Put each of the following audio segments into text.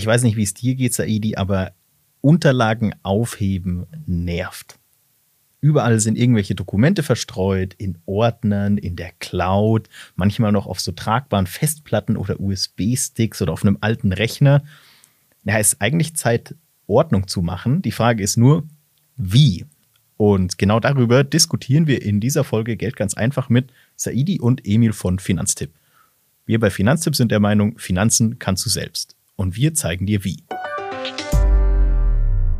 ich weiß nicht, wie es dir geht, Saidi, aber Unterlagen aufheben nervt. Überall sind irgendwelche Dokumente verstreut, in Ordnern, in der Cloud, manchmal noch auf so tragbaren Festplatten oder USB-Sticks oder auf einem alten Rechner. Ja, ist eigentlich Zeit, Ordnung zu machen. Die Frage ist nur, wie? Und genau darüber diskutieren wir in dieser Folge Geld ganz einfach mit Saidi und Emil von Finanztipp. Wir bei Finanztipp sind der Meinung, Finanzen kannst du selbst. Und wir zeigen dir wie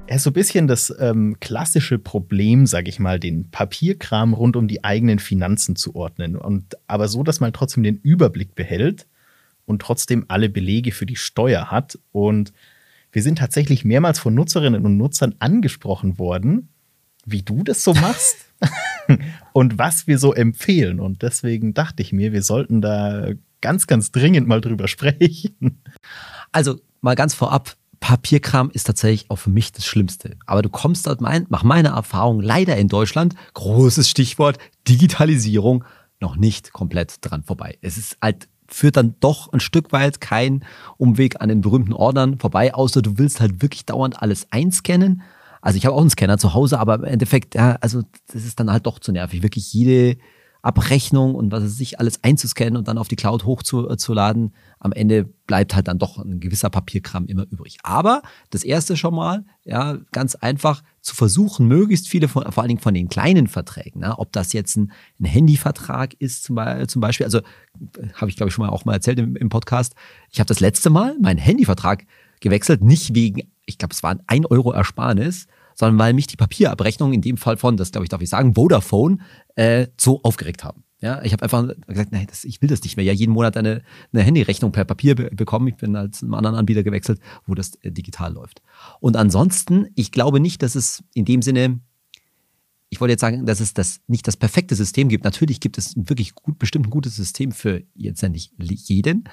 ja, so ein bisschen das ähm, klassische Problem, sage ich mal, den Papierkram rund um die eigenen Finanzen zu ordnen. Und aber so, dass man trotzdem den Überblick behält und trotzdem alle Belege für die Steuer hat. Und wir sind tatsächlich mehrmals von Nutzerinnen und Nutzern angesprochen worden, wie du das so machst und was wir so empfehlen. Und deswegen dachte ich mir, wir sollten da ganz, ganz dringend mal drüber sprechen. Also mal ganz vorab, Papierkram ist tatsächlich auch für mich das Schlimmste. Aber du kommst dort mein, nach meiner Erfahrung leider in Deutschland, großes Stichwort, Digitalisierung, noch nicht komplett dran vorbei. Es ist halt führt dann doch ein Stück weit kein Umweg an den berühmten Ordnern vorbei, außer du willst halt wirklich dauernd alles einscannen. Also ich habe auch einen Scanner zu Hause, aber im Endeffekt, ja, also das ist dann halt doch zu nervig. Wirklich jede Abrechnung und was es sich alles einzuscannen und dann auf die Cloud hochzuladen. Am Ende bleibt halt dann doch ein gewisser Papierkram immer übrig. Aber das erste schon mal, ja, ganz einfach zu versuchen, möglichst viele von, vor allen Dingen von den kleinen Verträgen, ne, ob das jetzt ein, ein Handyvertrag ist zum, zum Beispiel, also habe ich glaube ich schon mal auch mal erzählt im, im Podcast. Ich habe das letzte Mal meinen Handyvertrag gewechselt, nicht wegen, ich glaube, es war ein Euro Ersparnis, sondern weil mich die Papierabrechnung, in dem Fall von, das glaube ich, darf ich sagen, Vodafone, äh, so aufgeregt haben. Ja, ich habe einfach gesagt, nein, das, ich will das nicht mehr. Ja, jeden Monat eine, eine Handyrechnung per Papier be bekommen. Ich bin als einem anderen Anbieter gewechselt, wo das äh, digital läuft. Und ansonsten, ich glaube nicht, dass es in dem Sinne, ich wollte jetzt sagen, dass es das nicht das perfekte System gibt. Natürlich gibt es wirklich gut, bestimmt ein gutes System für jetzt nicht jeden,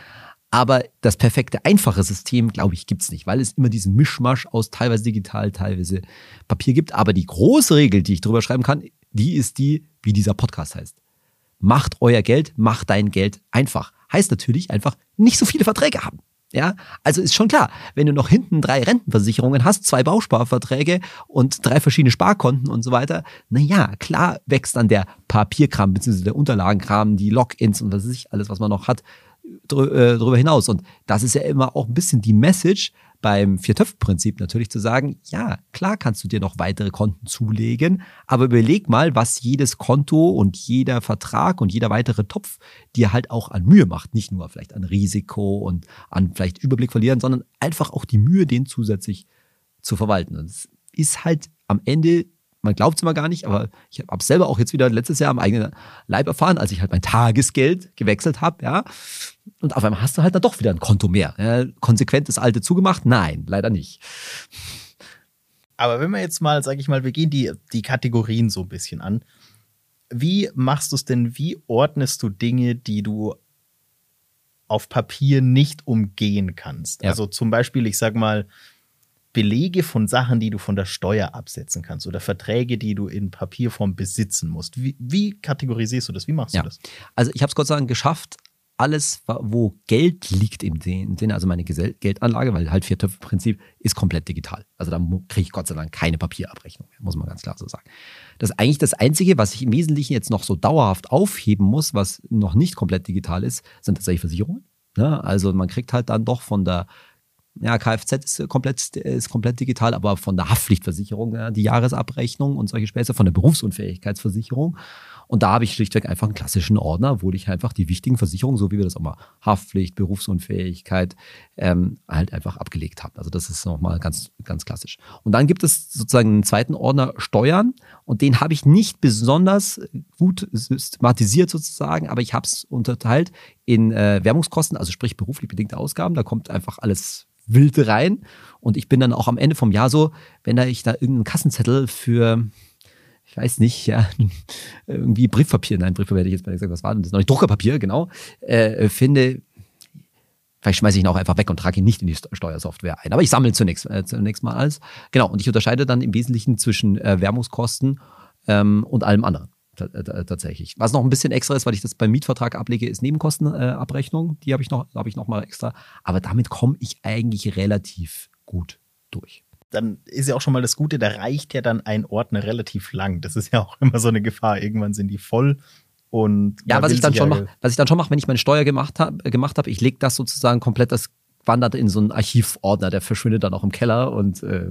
aber das perfekte, einfache System, glaube ich, gibt es nicht, weil es immer diesen Mischmasch aus teilweise digital, teilweise Papier gibt. Aber die große Regel, die ich drüber schreiben kann, die ist die, wie dieser Podcast heißt. Macht euer Geld, macht dein Geld einfach. Heißt natürlich einfach nicht so viele Verträge haben. Ja, also ist schon klar, wenn du noch hinten drei Rentenversicherungen hast, zwei Bausparverträge und drei verschiedene Sparkonten und so weiter, na ja, klar wächst dann der Papierkram bzw. der Unterlagenkram, die Logins und was weiß ich, alles, was man noch hat, äh, darüber hinaus. Und das ist ja immer auch ein bisschen die Message beim Vier-Töpfe-Prinzip natürlich zu sagen, ja, klar kannst du dir noch weitere Konten zulegen, aber überleg mal, was jedes Konto und jeder Vertrag und jeder weitere Topf dir halt auch an Mühe macht. Nicht nur vielleicht an Risiko und an vielleicht Überblick verlieren, sondern einfach auch die Mühe, den zusätzlich zu verwalten. Und es ist halt am Ende man glaubt es immer gar nicht, aber ich habe es selber auch jetzt wieder letztes Jahr am eigenen Leib erfahren, als ich halt mein Tagesgeld gewechselt habe, ja. Und auf einmal hast du halt dann doch wieder ein Konto mehr. Ja. Konsequent das alte zugemacht? Nein, leider nicht. Aber wenn wir jetzt mal, sage ich mal, wir gehen die, die Kategorien so ein bisschen an. Wie machst du es denn? Wie ordnest du Dinge, die du auf Papier nicht umgehen kannst? Ja. Also zum Beispiel, ich sag mal, Belege von Sachen, die du von der Steuer absetzen kannst oder Verträge, die du in Papierform besitzen musst. Wie, wie kategorisierst du das? Wie machst ja. du das? Also ich habe es Gott sei Dank geschafft, alles, wo Geld liegt im Sinne, also meine Geldanlage, weil halt Viertöpfe-Prinzip ist komplett digital. Also da kriege ich Gott sei Dank keine Papierabrechnung mehr, muss man ganz klar so sagen. Das ist eigentlich das Einzige, was ich im Wesentlichen jetzt noch so dauerhaft aufheben muss, was noch nicht komplett digital ist, sind tatsächlich Versicherungen. Ja, ne? also man kriegt halt dann doch von der ja, Kfz ist komplett, ist komplett digital, aber von der Haftpflichtversicherung, ja, die Jahresabrechnung und solche Späße, von der Berufsunfähigkeitsversicherung. Und da habe ich schlichtweg einfach einen klassischen Ordner, wo ich einfach die wichtigen Versicherungen, so wie wir das auch mal Haftpflicht, Berufsunfähigkeit, ähm, halt einfach abgelegt haben. Also das ist nochmal ganz, ganz klassisch. Und dann gibt es sozusagen einen zweiten Ordner Steuern und den habe ich nicht besonders gut systematisiert sozusagen, aber ich habe es unterteilt in äh, Werbungskosten, also sprich beruflich bedingte Ausgaben. Da kommt einfach alles wild rein. Und ich bin dann auch am Ende vom Jahr so, wenn da ich da irgendeinen Kassenzettel für, ich weiß nicht, ja, irgendwie Briefpapier, nein, Briefpapier hätte ich jetzt mal gesagt, was war denn das? Noch nicht Druckerpapier, genau, äh, finde, Vielleicht schmeiße ich ihn auch einfach weg und trage ihn nicht in die Steuersoftware ein. Aber ich sammle zunächst, äh, zunächst mal alles. Genau, und ich unterscheide dann im Wesentlichen zwischen äh, Werbungskosten ähm, und allem anderen. Tatsächlich. Was noch ein bisschen extra ist, weil ich das beim Mietvertrag ablege, ist Nebenkostenabrechnung. Die habe ich noch, habe ich noch mal extra. Aber damit komme ich eigentlich relativ gut durch. Dann ist ja auch schon mal das Gute, da reicht ja dann ein Ordner relativ lang. Das ist ja auch immer so eine Gefahr. Irgendwann sind die voll und ja, was ich dann schon mache, was ich dann schon mache, wenn ich meine Steuer gemacht habe, gemacht habe, ich lege das sozusagen komplett, das wandert in so einen Archivordner, der verschwindet dann auch im Keller und äh,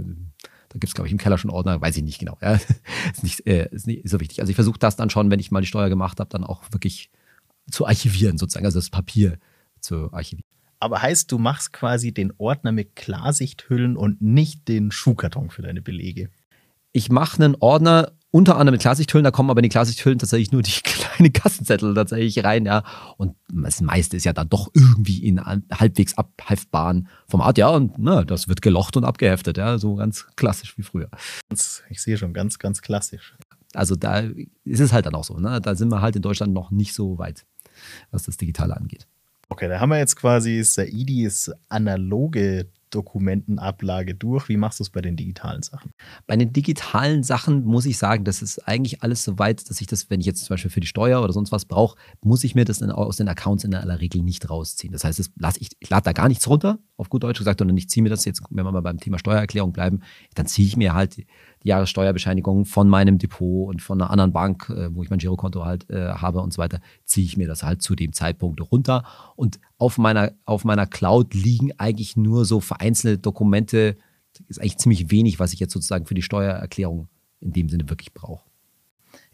da gibt es, glaube ich, im Keller schon Ordner, weiß ich nicht genau. Ja. ist, nicht, äh, ist nicht so wichtig. Also ich versuche das dann schon, wenn ich mal die Steuer gemacht habe, dann auch wirklich zu archivieren, sozusagen, also das Papier zu archivieren. Aber heißt, du machst quasi den Ordner mit Klarsichthüllen und nicht den Schuhkarton für deine Belege? Ich mache einen Ordner unter anderem mit Klarsichthüllen, da kommen aber in die Klarsichthüllen tatsächlich nur die kleinen Kassenzettel tatsächlich rein, ja. Und das meiste ist ja dann doch irgendwie in halbwegs abheftbaren Format, ja. Und na, das wird gelocht und abgeheftet, ja. So ganz klassisch wie früher. Ich sehe schon, ganz, ganz klassisch. Also da ist es halt dann auch so, ne? Da sind wir halt in Deutschland noch nicht so weit, was das Digitale angeht. Okay, da haben wir jetzt quasi Saidis analoge Dokumentenablage durch. Wie machst du es bei den digitalen Sachen? Bei den digitalen Sachen muss ich sagen, das ist eigentlich alles so weit, dass ich das, wenn ich jetzt zum Beispiel für die Steuer oder sonst was brauche, muss ich mir das in, aus den Accounts in aller Regel nicht rausziehen. Das heißt, das lass ich, ich lade da gar nichts runter, auf gut Deutsch gesagt, sondern ich ziehe mir das jetzt, wenn wir mal beim Thema Steuererklärung bleiben, dann ziehe ich mir halt Jahressteuerbescheinigung von meinem Depot und von einer anderen Bank, äh, wo ich mein Girokonto halt äh, habe und so weiter, ziehe ich mir das halt zu dem Zeitpunkt runter. Und auf meiner, auf meiner Cloud liegen eigentlich nur so vereinzelte Dokumente. Das ist eigentlich ziemlich wenig, was ich jetzt sozusagen für die Steuererklärung in dem Sinne wirklich brauche.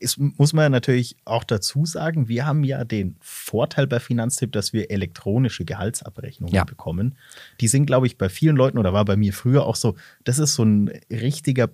Es muss man natürlich auch dazu sagen, wir haben ja den Vorteil bei Finanztipp, dass wir elektronische Gehaltsabrechnungen ja. bekommen. Die sind, glaube ich, bei vielen Leuten oder war bei mir früher auch so, das ist so ein richtiger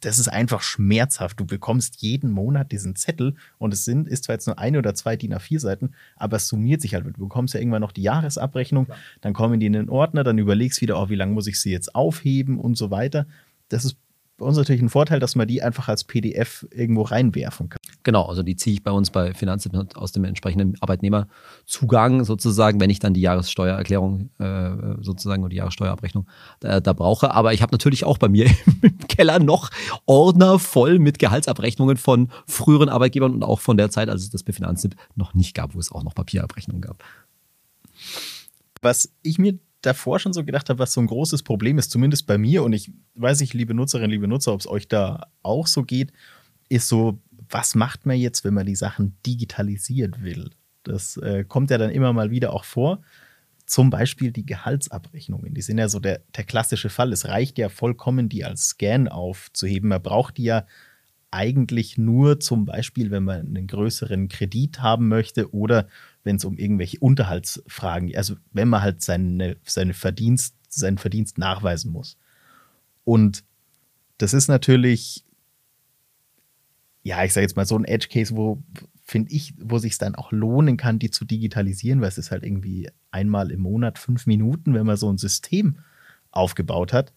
das ist einfach schmerzhaft. Du bekommst jeden Monat diesen Zettel und es sind, ist zwar jetzt nur eine oder zwei DIN A4-Seiten, aber es summiert sich halt. Du bekommst ja irgendwann noch die Jahresabrechnung, ja. dann kommen die in den Ordner, dann überlegst wieder, oh, wie lange muss ich sie jetzt aufheben und so weiter. Das ist bei uns natürlich ein Vorteil, dass man die einfach als PDF irgendwo reinwerfen kann. Genau, also die ziehe ich bei uns bei Finanzamt aus dem entsprechenden Arbeitnehmerzugang sozusagen, wenn ich dann die Jahressteuererklärung äh, sozusagen oder die Jahressteuerabrechnung da, da brauche. Aber ich habe natürlich auch bei mir im Keller noch Ordner voll mit Gehaltsabrechnungen von früheren Arbeitgebern und auch von der Zeit, als es das bei Finanzamt noch nicht gab, wo es auch noch Papierabrechnungen gab. Was ich mir davor schon so gedacht habe, was so ein großes Problem ist, zumindest bei mir, und ich weiß nicht, liebe Nutzerinnen, liebe Nutzer, ob es euch da auch so geht, ist so, was macht man jetzt, wenn man die Sachen digitalisiert will? Das äh, kommt ja dann immer mal wieder auch vor. Zum Beispiel die Gehaltsabrechnungen. Die sind ja so der, der klassische Fall. Es reicht ja vollkommen, die als Scan aufzuheben. Man braucht die ja eigentlich nur zum Beispiel, wenn man einen größeren Kredit haben möchte oder wenn es um irgendwelche Unterhaltsfragen. Also wenn man halt seine, seine Verdienst, seinen Verdienst nachweisen muss. Und das ist natürlich, ja, ich sage jetzt mal so ein Edge Case, wo finde ich, wo sich es dann auch lohnen kann, die zu digitalisieren, weil es ist halt irgendwie einmal im Monat fünf Minuten, wenn man so ein System aufgebaut hat.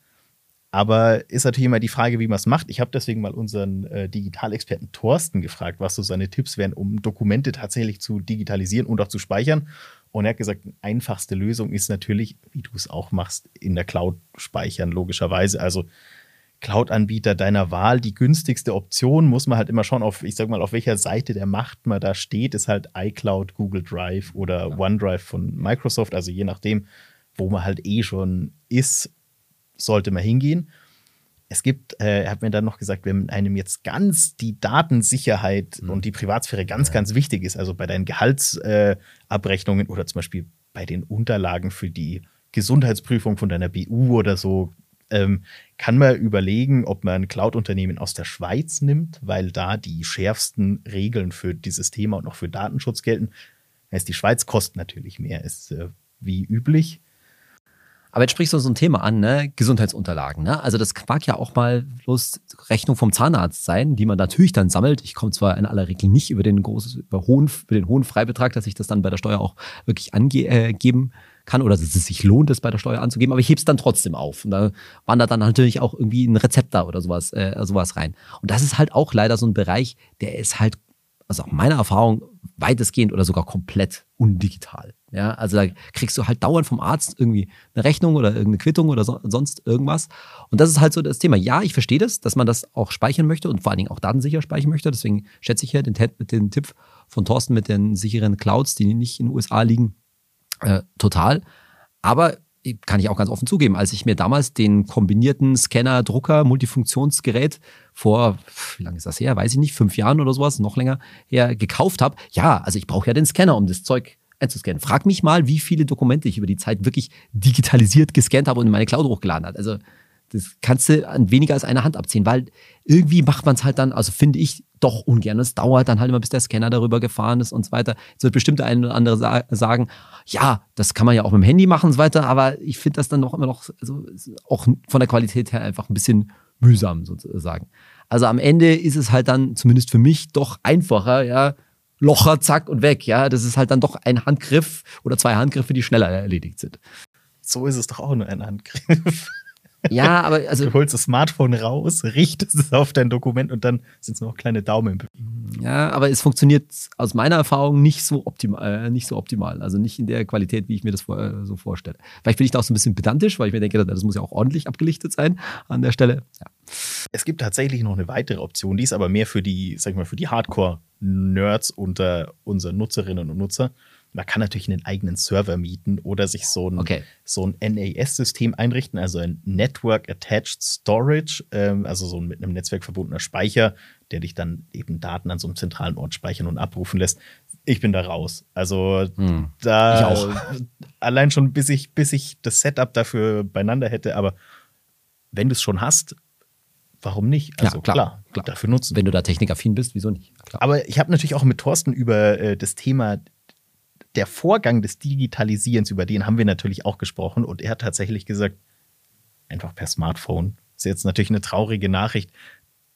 Aber ist natürlich immer die Frage, wie man es macht. Ich habe deswegen mal unseren äh, Digitalexperten Thorsten gefragt, was so seine Tipps wären, um Dokumente tatsächlich zu digitalisieren und auch zu speichern. Und er hat gesagt, die einfachste Lösung ist natürlich, wie du es auch machst, in der Cloud speichern, logischerweise. Also Cloud-Anbieter deiner Wahl, die günstigste Option, muss man halt immer schauen, auf, ich sag mal, auf welcher Seite der Macht man da steht, ist halt iCloud, Google Drive oder. OneDrive von Microsoft. Also je nachdem, wo man halt eh schon ist, sollte man hingehen. Es gibt, äh, er hat mir dann noch gesagt, wenn einem jetzt ganz die Datensicherheit mhm. und die Privatsphäre ganz, ja. ganz wichtig ist, also bei deinen Gehaltsabrechnungen äh, oder zum Beispiel bei den Unterlagen für die Gesundheitsprüfung von deiner BU oder so, ähm, kann man überlegen, ob man ein Cloud-Unternehmen aus der Schweiz nimmt, weil da die schärfsten Regeln für dieses Thema und auch für Datenschutz gelten. Das heißt, die Schweiz kostet natürlich mehr, ist äh, wie üblich. Aber jetzt sprichst du so ein Thema an, ne? Gesundheitsunterlagen. Ne? Also das mag ja auch mal bloß Rechnung vom Zahnarzt sein, die man natürlich dann sammelt. Ich komme zwar in aller Regel nicht über den großen, über, hohen, über den hohen Freibetrag, dass ich das dann bei der Steuer auch wirklich angeben äh, kann oder dass es sich lohnt, das bei der Steuer anzugeben, aber ich hebe es dann trotzdem auf. Und da wandert dann natürlich auch irgendwie ein Rezept da oder sowas, äh, sowas rein. Und das ist halt auch leider so ein Bereich, der ist halt, also auch meiner Erfahrung, weitestgehend oder sogar komplett undigital. Ja, also da kriegst du halt dauernd vom Arzt irgendwie eine Rechnung oder irgendeine Quittung oder so, sonst irgendwas. Und das ist halt so das Thema. Ja, ich verstehe das, dass man das auch speichern möchte und vor allen Dingen auch datensicher speichern möchte. Deswegen schätze ich ja den, den Tipp von Thorsten mit den sicheren Clouds, die nicht in den USA liegen, äh, total. Aber kann ich auch ganz offen zugeben, als ich mir damals den kombinierten Scanner-Drucker, Multifunktionsgerät vor, wie lange ist das her? Weiß ich nicht, fünf Jahren oder sowas, noch länger her, gekauft habe. Ja, also ich brauche ja den Scanner, um das Zeug einzuscannen. Frag mich mal, wie viele Dokumente ich über die Zeit wirklich digitalisiert gescannt habe und in meine Cloud hochgeladen habe. Also das kannst du an weniger als einer Hand abziehen, weil irgendwie macht man es halt dann, also finde ich, doch ungern. Es dauert dann halt immer, bis der Scanner darüber gefahren ist und so weiter. Jetzt wird bestimmt der eine oder andere sa sagen, ja, das kann man ja auch mit dem Handy machen und so weiter, aber ich finde das dann noch immer noch, also auch von der Qualität her einfach ein bisschen mühsam sozusagen. Also am Ende ist es halt dann zumindest für mich doch einfacher, ja, Locher, zack und weg, ja. Das ist halt dann doch ein Handgriff oder zwei Handgriffe, die schneller erledigt sind. So ist es doch auch nur ein Handgriff. Ja, aber also. Du holst das Smartphone raus, richtest es auf dein Dokument und dann sind es noch kleine Daumen. Ja, aber es funktioniert aus meiner Erfahrung nicht so optimal, äh, nicht so optimal. Also nicht in der Qualität, wie ich mir das vor, äh, so vorstelle. Vielleicht bin ich da auch so ein bisschen pedantisch, weil ich mir denke, das muss ja auch ordentlich abgelichtet sein an der Stelle. Ja. Es gibt tatsächlich noch eine weitere Option, die ist aber mehr für die, sag ich mal, für die Hardcore-Nerds unter unseren Nutzerinnen und Nutzer. Man kann natürlich einen eigenen Server mieten oder sich so ein, okay. so ein NAS-System einrichten, also ein Network Attached Storage, ähm, also so ein mit einem Netzwerk verbundener Speicher, der dich dann eben Daten an so einem zentralen Ort speichern und abrufen lässt. Ich bin da raus. Also hm. da allein schon bis ich, bis ich das Setup dafür beieinander hätte, aber wenn du es schon hast, warum nicht? Also ja, klar, klar, klar, dafür nutzen. Wenn du da technikaffin bist, wieso nicht? Klar. Aber ich habe natürlich auch mit Thorsten über äh, das Thema der Vorgang des Digitalisierens, über den haben wir natürlich auch gesprochen und er hat tatsächlich gesagt, einfach per Smartphone. Ist jetzt natürlich eine traurige Nachricht,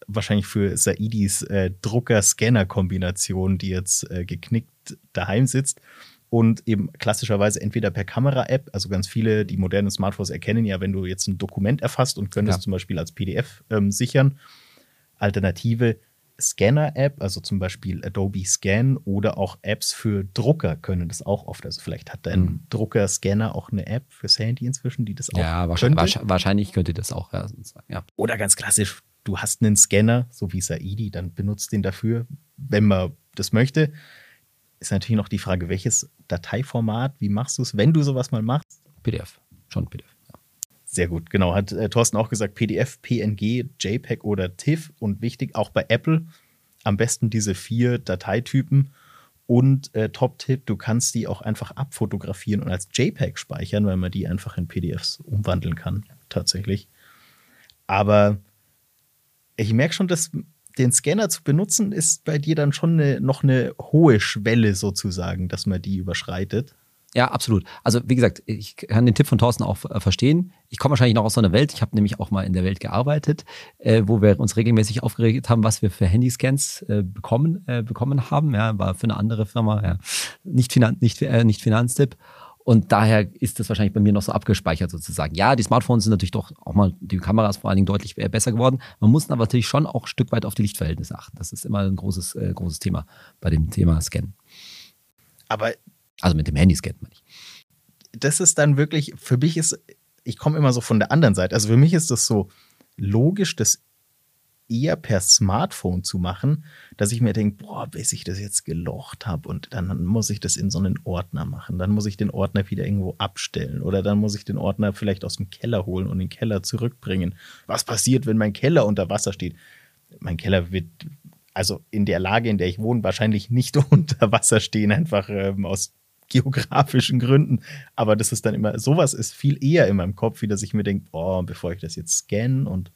wahrscheinlich für Saidis äh, Drucker-Scanner-Kombination, die jetzt äh, geknickt daheim sitzt und eben klassischerweise entweder per Kamera-App, also ganz viele, die modernen Smartphones erkennen ja, wenn du jetzt ein Dokument erfasst und könntest ja. zum Beispiel als PDF ähm, sichern. Alternative Scanner-App, also zum Beispiel Adobe Scan oder auch Apps für Drucker können das auch oft. Also vielleicht hat dein mhm. Drucker-Scanner auch eine App fürs Handy inzwischen, die das auch Ja, wahrscheinlich, könnte. wahrscheinlich könnte das auch. Ja, ja. Oder ganz klassisch, du hast einen Scanner, so wie Saidi, dann benutzt den dafür, wenn man das möchte. Ist natürlich noch die Frage, welches Dateiformat, wie machst du es, wenn du sowas mal machst? PDF, schon PDF. Sehr gut, genau. Hat äh, Thorsten auch gesagt, PDF, PNG, JPEG oder TIFF und wichtig auch bei Apple am besten diese vier Dateitypen. Und äh, Top-Tipp, du kannst die auch einfach abfotografieren und als JPEG speichern, weil man die einfach in PDFs umwandeln kann, tatsächlich. Aber ich merke schon, dass den Scanner zu benutzen, ist bei dir dann schon eine, noch eine hohe Schwelle sozusagen, dass man die überschreitet. Ja, absolut. Also wie gesagt, ich kann den Tipp von Thorsten auch äh, verstehen. Ich komme wahrscheinlich noch aus so einer Welt. Ich habe nämlich auch mal in der Welt gearbeitet, äh, wo wir uns regelmäßig aufgeregt haben, was wir für Handyscans äh, bekommen, äh, bekommen haben. Ja, war für eine andere Firma, ja. nicht, Finan nicht, äh, nicht Finanztipp. Und daher ist das wahrscheinlich bei mir noch so abgespeichert sozusagen. Ja, die Smartphones sind natürlich doch auch mal, die Kameras vor allen Dingen deutlich äh, besser geworden. Man muss aber natürlich schon auch ein Stück weit auf die Lichtverhältnisse achten. Das ist immer ein großes, äh, großes Thema bei dem Thema Scannen. Aber also mit dem Handyscan, meine ich. Das ist dann wirklich, für mich ist, ich komme immer so von der anderen Seite. Also für mich ist das so logisch, das eher per Smartphone zu machen, dass ich mir denke, boah, bis ich das jetzt gelocht habe und dann muss ich das in so einen Ordner machen. Dann muss ich den Ordner wieder irgendwo abstellen oder dann muss ich den Ordner vielleicht aus dem Keller holen und den Keller zurückbringen. Was passiert, wenn mein Keller unter Wasser steht? Mein Keller wird also in der Lage, in der ich wohne, wahrscheinlich nicht unter Wasser stehen, einfach ähm, aus geografischen Gründen. Aber das ist dann immer, sowas ist viel eher in meinem Kopf, wie dass ich mir denke, boah, bevor ich das jetzt scanne und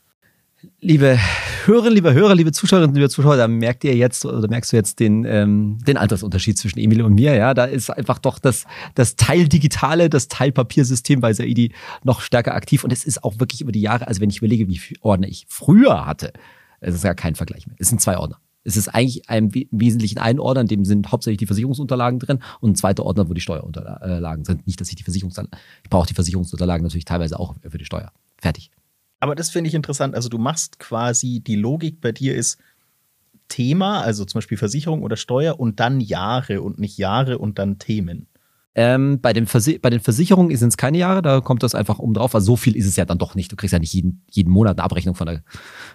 Liebe Hörerinnen, liebe Hörer, liebe Zuschauerinnen, liebe Zuschauer, da merkt ihr jetzt oder merkst du jetzt den, ähm, den Altersunterschied zwischen Emil und mir. Ja, da ist einfach doch das, das Teil Digitale, das Teil Papiersystem bei Saidi noch stärker aktiv. Und es ist auch wirklich über die Jahre, also wenn ich überlege, wie viele Ordner ich früher hatte, es ist ja kein Vergleich mehr. Es sind zwei Ordner. Es ist eigentlich im Wesentlichen ein Ordner, in dem sind hauptsächlich die Versicherungsunterlagen drin und ein zweiter Ordner, wo die Steuerunterlagen sind. Nicht, dass ich die Versicherungsunterlagen, ich brauche die Versicherungsunterlagen natürlich teilweise auch für die Steuer. Fertig. Aber das finde ich interessant. Also du machst quasi, die Logik bei dir ist Thema, also zum Beispiel Versicherung oder Steuer und dann Jahre und nicht Jahre und dann Themen. Ähm, bei, den bei den Versicherungen sind es keine Jahre, da kommt das einfach um drauf. Also so viel ist es ja dann doch nicht. Du kriegst ja nicht jeden, jeden Monat eine Abrechnung von der,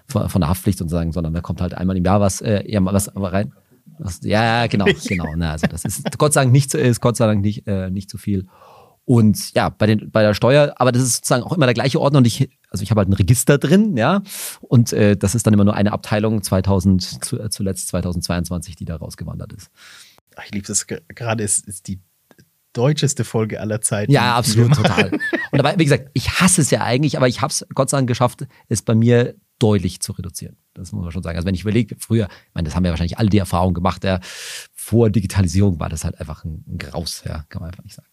von, von der Haftpflicht sozusagen, sondern da kommt halt einmal im Jahr was, äh, mal was rein. Was, ja, genau, genau. Na, also das ist Gott sei Dank nicht, ist Gott sei Dank nicht, äh, nicht zu viel. Und ja, bei, den, bei der Steuer, aber das ist sozusagen auch immer der gleiche Ordner und ich, also ich habe halt ein Register drin, ja, und äh, das ist dann immer nur eine Abteilung 2000, zu, äh, zuletzt 2022, die da rausgewandert ist. Ich liebe das gerade, ist, ist die deutscheste Folge aller Zeiten. Ja, absolut, total. Und dabei, wie gesagt, ich hasse es ja eigentlich, aber ich habe es Gott sei Dank geschafft, es bei mir deutlich zu reduzieren. Das muss man schon sagen. Also wenn ich überlege, früher, ich meine, das haben wir wahrscheinlich alle die Erfahrung gemacht, ja, vor Digitalisierung war das halt einfach ein, ein Graus, ja, kann man einfach nicht sagen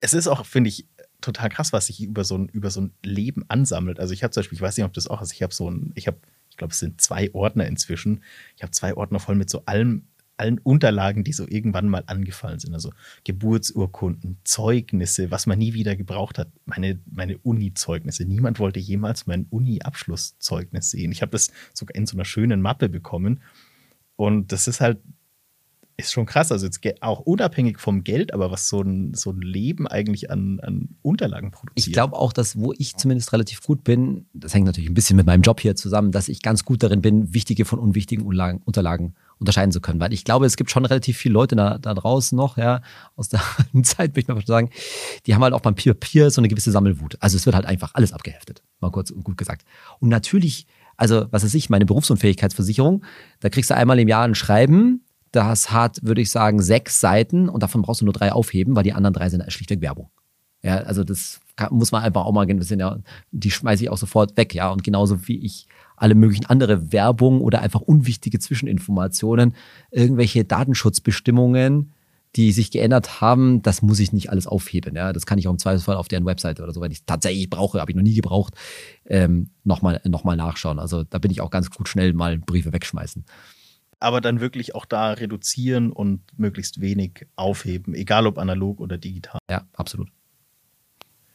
es ist auch, finde ich, total krass, was sich über so ein, über so ein Leben ansammelt. Also ich habe zum Beispiel, ich weiß nicht, ob das auch ist, ich habe so ein, ich habe, ich glaube, es sind zwei Ordner inzwischen. Ich habe zwei Ordner voll mit so allem, allen Unterlagen, die so irgendwann mal angefallen sind. Also Geburtsurkunden, Zeugnisse, was man nie wieder gebraucht hat. Meine, meine Uni-Zeugnisse. Niemand wollte jemals mein Uni-Abschlusszeugnis sehen. Ich habe das sogar in so einer schönen Mappe bekommen. Und das ist halt ist schon krass. Also jetzt auch unabhängig vom Geld, aber was so ein, so ein Leben eigentlich an, an Unterlagen produziert. Ich glaube auch, dass wo ich zumindest relativ gut bin, das hängt natürlich ein bisschen mit meinem Job hier zusammen, dass ich ganz gut darin bin, wichtige von unwichtigen Unterlagen, Unterlagen unterscheiden zu können. Weil ich glaube, es gibt schon relativ viele Leute da, da draußen noch, ja, aus der Zeit, würde ich mal sagen, die haben halt auch beim Papier so eine gewisse Sammelwut. Also es wird halt einfach alles abgeheftet, mal kurz und gut gesagt. Und natürlich, also was weiß ich, meine Berufsunfähigkeitsversicherung, da kriegst du einmal im Jahr ein Schreiben, das hat, würde ich sagen, sechs Seiten und davon brauchst du nur drei aufheben, weil die anderen drei sind schlichtweg Werbung. Ja, also das kann, muss man einfach auch mal, das sind ja, die schmeiße ich auch sofort weg, ja. Und genauso wie ich alle möglichen andere Werbung oder einfach unwichtige Zwischeninformationen, irgendwelche Datenschutzbestimmungen, die sich geändert haben, das muss ich nicht alles aufheben. Ja, das kann ich auch im Zweifelsfall auf deren Webseite oder so, wenn ich es tatsächlich brauche, habe ich noch nie gebraucht, ähm, nochmal noch mal nachschauen. Also da bin ich auch ganz gut schnell mal Briefe wegschmeißen aber dann wirklich auch da reduzieren und möglichst wenig aufheben, egal ob analog oder digital. Ja, absolut.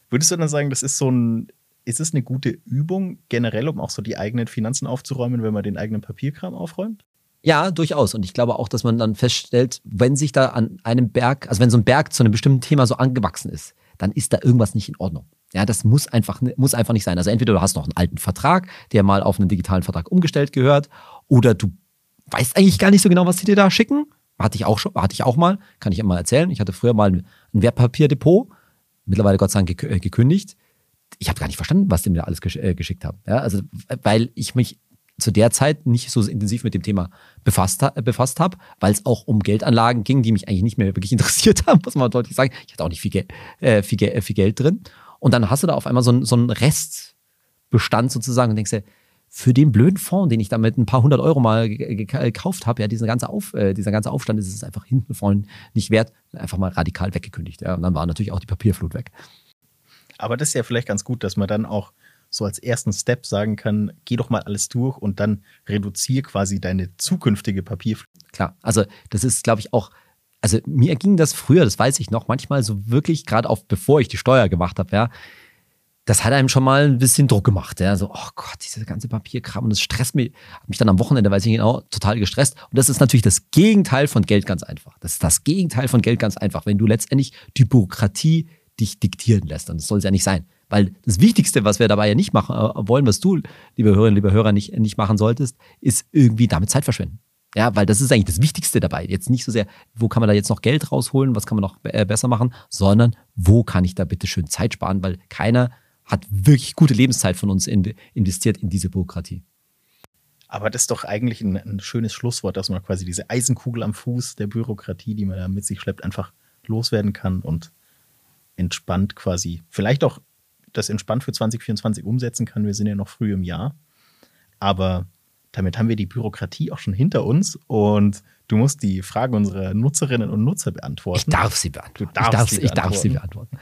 Würdest du dann sagen, das ist so ein, ist es eine gute Übung generell, um auch so die eigenen Finanzen aufzuräumen, wenn man den eigenen Papierkram aufräumt? Ja, durchaus. Und ich glaube auch, dass man dann feststellt, wenn sich da an einem Berg, also wenn so ein Berg zu einem bestimmten Thema so angewachsen ist, dann ist da irgendwas nicht in Ordnung. Ja, das muss einfach, muss einfach nicht sein. Also entweder du hast noch einen alten Vertrag, der mal auf einen digitalen Vertrag umgestellt gehört, oder du weiß eigentlich gar nicht so genau, was sie dir da schicken. Hatte ich auch schon, hatte ich auch mal, kann ich immer erzählen. Ich hatte früher mal ein Wertpapierdepot, mittlerweile Gott sei Dank äh, gekündigt. Ich habe gar nicht verstanden, was die mir da alles gesch äh, geschickt haben. Ja, also, weil ich mich zu der Zeit nicht so intensiv mit dem Thema befasst, äh, befasst habe, weil es auch um Geldanlagen ging, die mich eigentlich nicht mehr wirklich interessiert haben, muss man deutlich sagen. Ich hatte auch nicht viel, Geld, äh, viel, Ge viel Geld drin. Und dann hast du da auf einmal so, so einen Restbestand sozusagen und denkst dir, für den blöden Fonds, den ich da mit ein paar hundert Euro mal gekauft habe, ja, dieser ganze, Auf, äh, dieser ganze Aufstand ist es einfach hinten vorne nicht wert, einfach mal radikal weggekündigt. Ja. Und dann war natürlich auch die Papierflut weg. Aber das ist ja vielleicht ganz gut, dass man dann auch so als ersten Step sagen kann, geh doch mal alles durch und dann reduziere quasi deine zukünftige Papierflut. Klar, also das ist, glaube ich, auch also mir ging das früher, das weiß ich noch, manchmal so wirklich, gerade auch bevor ich die Steuer gemacht habe, ja, das hat einem schon mal ein bisschen Druck gemacht. Ja? So, oh Gott, diese ganze Papierkram und das stresst mich, hat mich dann am Wochenende, weiß ich genau, total gestresst. Und das ist natürlich das Gegenteil von Geld ganz einfach. Das ist das Gegenteil von Geld ganz einfach, wenn du letztendlich die Bürokratie dich diktieren lässt. Und das soll es ja nicht sein. Weil das Wichtigste, was wir dabei ja nicht machen äh, wollen, was du, liebe Hörerinnen, liebe Hörer, nicht, nicht machen solltest, ist irgendwie damit Zeit verschwenden. Ja, weil das ist eigentlich das Wichtigste dabei. Jetzt nicht so sehr, wo kann man da jetzt noch Geld rausholen, was kann man noch äh, besser machen, sondern wo kann ich da bitte schön Zeit sparen, weil keiner hat wirklich gute Lebenszeit von uns investiert in diese Bürokratie. Aber das ist doch eigentlich ein, ein, schönes Schlusswort, dass man quasi diese Eisenkugel am Fuß der Bürokratie, die man da mit sich schleppt, einfach loswerden kann und entspannt quasi, vielleicht auch das entspannt für 2024 umsetzen kann. Wir sind ja noch früh im Jahr. Aber damit haben wir die Bürokratie auch schon hinter uns und du musst die Fragen unserer Nutzerinnen und Nutzer beantworten. Ich darf sie beantworten. Darfst ich darf, sie, beantworten. Ich darf sie beantworten.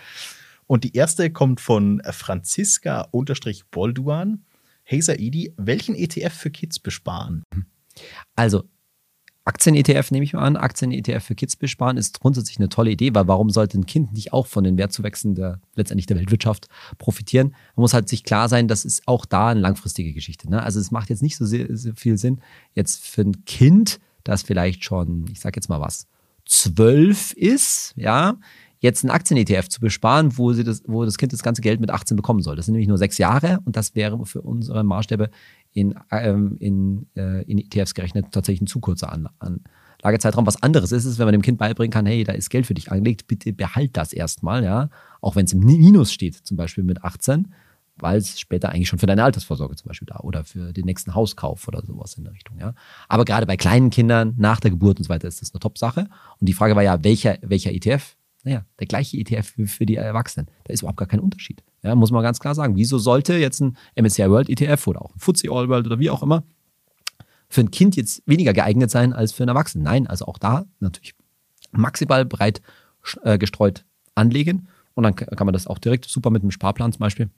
Und die erste kommt von Franziska-Bolduan. Hey Saidi, welchen ETF für Kids besparen? Also, Aktien-ETF nehme ich mal an. Aktien-ETF für Kids besparen ist grundsätzlich eine tolle Idee, weil warum sollte ein Kind nicht auch von den Wertzuwächsen der letztendlich der Weltwirtschaft profitieren? Man muss halt sich klar sein, das ist auch da eine langfristige Geschichte. Ne? Also es macht jetzt nicht so sehr, sehr viel Sinn, jetzt für ein Kind, das vielleicht schon, ich sag jetzt mal was, zwölf ist, ja, jetzt einen Aktien-ETF zu besparen, wo, sie das, wo das Kind das ganze Geld mit 18 bekommen soll. Das sind nämlich nur sechs Jahre und das wäre für unsere Maßstäbe in, ähm, in, äh, in ETFs gerechnet tatsächlich ein zu kurzer An Anlagezeitraum. Was anderes ist, ist, wenn man dem Kind beibringen kann, hey, da ist Geld für dich angelegt, bitte behalt das erstmal, ja, auch wenn es im Minus steht, zum Beispiel mit 18 weil es später eigentlich schon für deine Altersvorsorge zum Beispiel da oder für den nächsten Hauskauf oder sowas in der Richtung. Ja. Aber gerade bei kleinen Kindern nach der Geburt und so weiter ist das eine Top-Sache. Und die Frage war ja, welcher, welcher ETF? Naja, der gleiche ETF für, die Erwachsenen. Da ist überhaupt gar kein Unterschied. Ja, muss man ganz klar sagen. Wieso sollte jetzt ein MSCI World ETF oder auch ein FTSE All World oder wie auch immer für ein Kind jetzt weniger geeignet sein als für einen Erwachsenen? Nein, also auch da natürlich maximal breit äh, gestreut anlegen. Und dann kann man das auch direkt super mit einem Sparplan zum Beispiel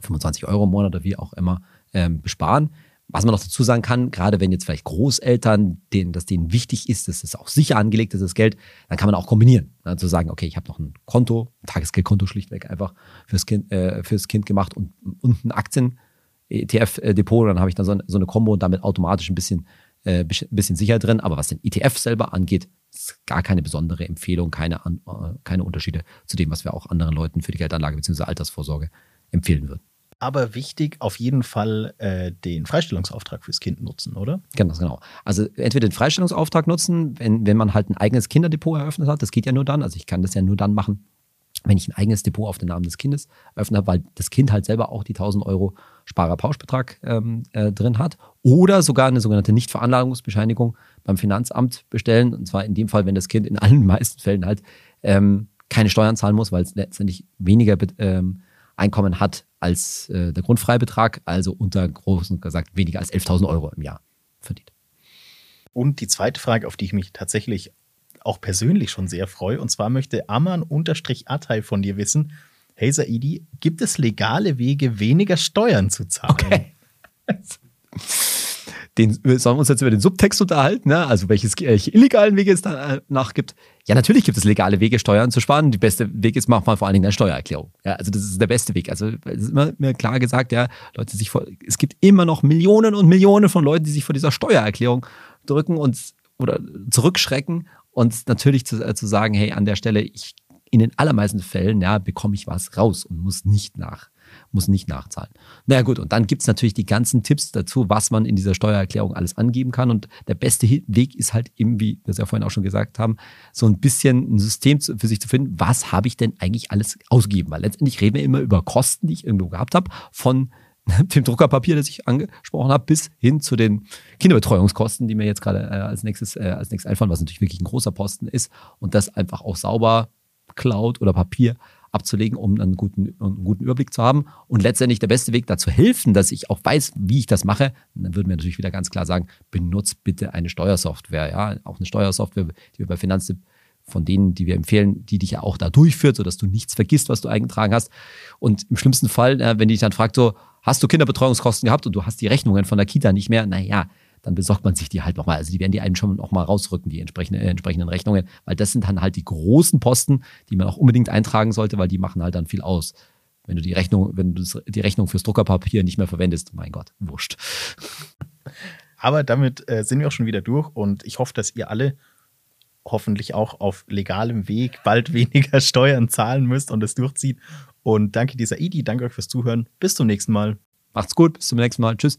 25 Euro im Monat oder wie auch immer ähm, besparen. Was man noch dazu sagen kann, gerade wenn jetzt vielleicht Großeltern, denen, dass denen wichtig ist, dass es auch sicher angelegt ist, das Geld, dann kann man auch kombinieren. Also sagen, okay, ich habe noch ein Konto, ein Tagesgeldkonto schlichtweg einfach fürs Kind, äh, fürs kind gemacht und, und ein Aktien-ETF-Depot, dann habe ich dann so, so, eine Kombo und damit automatisch ein bisschen, äh, bisschen sicher drin. Aber was den ETF selber angeht, ist gar keine besondere Empfehlung, keine, äh, keine Unterschiede zu dem, was wir auch anderen Leuten für die Geldanlage bzw. Altersvorsorge empfehlen würden aber wichtig, auf jeden Fall äh, den Freistellungsauftrag fürs Kind nutzen, oder? Ganz genau. Also entweder den Freistellungsauftrag nutzen, wenn, wenn man halt ein eigenes Kinderdepot eröffnet hat. Das geht ja nur dann. Also ich kann das ja nur dann machen, wenn ich ein eigenes Depot auf den Namen des Kindes eröffnet habe, weil das Kind halt selber auch die 1000 Euro Sparerpauschbetrag ähm, äh, drin hat. Oder sogar eine sogenannte Nichtveranlagungsbescheinigung beim Finanzamt bestellen. Und zwar in dem Fall, wenn das Kind in allen meisten Fällen halt ähm, keine Steuern zahlen muss, weil es letztendlich weniger ähm, Einkommen hat als äh, der Grundfreibetrag, also unter großen gesagt weniger als 11.000 Euro im Jahr verdient. Und die zweite Frage, auf die ich mich tatsächlich auch persönlich schon sehr freue, und zwar möchte Aman-Atay von dir wissen, hey Saidi, gibt es legale Wege, weniger Steuern zu zahlen? Okay. den, sollen wir uns jetzt über den Subtext unterhalten, ne? also welches, welche illegalen Wege es danach gibt. Ja, natürlich gibt es legale Wege, Steuern zu sparen. Der beste Weg ist, mach mal vor allen Dingen eine Steuererklärung. Ja, also das ist der beste Weg. Also es ist immer mir klar gesagt, ja, Leute sich vor, es gibt immer noch Millionen und Millionen von Leuten, die sich vor dieser Steuererklärung drücken und oder zurückschrecken und natürlich zu, äh, zu sagen, hey, an der Stelle, ich in den allermeisten Fällen, ja, bekomme ich was raus und muss nicht nach muss nicht nachzahlen. Naja gut, und dann gibt es natürlich die ganzen Tipps dazu, was man in dieser Steuererklärung alles angeben kann. Und der beste Weg ist halt eben, wie wir es ja vorhin auch schon gesagt haben, so ein bisschen ein System für sich zu finden, was habe ich denn eigentlich alles ausgegeben? Weil letztendlich reden wir immer über Kosten, die ich irgendwo gehabt habe, von dem Druckerpapier, das ich angesprochen habe, bis hin zu den Kinderbetreuungskosten, die mir jetzt gerade äh, als nächstes äh, als nächstes einfallen, was natürlich wirklich ein großer Posten ist und das einfach auch sauber Cloud oder Papier abzulegen, um einen guten, einen guten Überblick zu haben. Und letztendlich der beste Weg dazu helfen, dass ich auch weiß, wie ich das mache, dann würden wir natürlich wieder ganz klar sagen, benutzt bitte eine Steuersoftware. Ja, auch eine Steuersoftware, die wir bei Finanztipp von denen, die wir empfehlen, die dich ja auch da durchführt, sodass du nichts vergisst, was du eingetragen hast. Und im schlimmsten Fall, äh, wenn dich dann fragt, so, hast du Kinderbetreuungskosten gehabt und du hast die Rechnungen von der Kita nicht mehr, naja, dann besorgt man sich die halt nochmal. Also die werden die einem schon nochmal rausrücken, die entsprechenden, äh, entsprechenden Rechnungen, weil das sind dann halt die großen Posten, die man auch unbedingt eintragen sollte, weil die machen halt dann viel aus. Wenn du die Rechnung, wenn du die Rechnung fürs Druckerpapier nicht mehr verwendest, mein Gott, wurscht. Aber damit äh, sind wir auch schon wieder durch und ich hoffe, dass ihr alle hoffentlich auch auf legalem Weg bald weniger Steuern zahlen müsst und es durchzieht. Und danke dieser Idi, danke euch fürs Zuhören. Bis zum nächsten Mal. Macht's gut, bis zum nächsten Mal. Tschüss.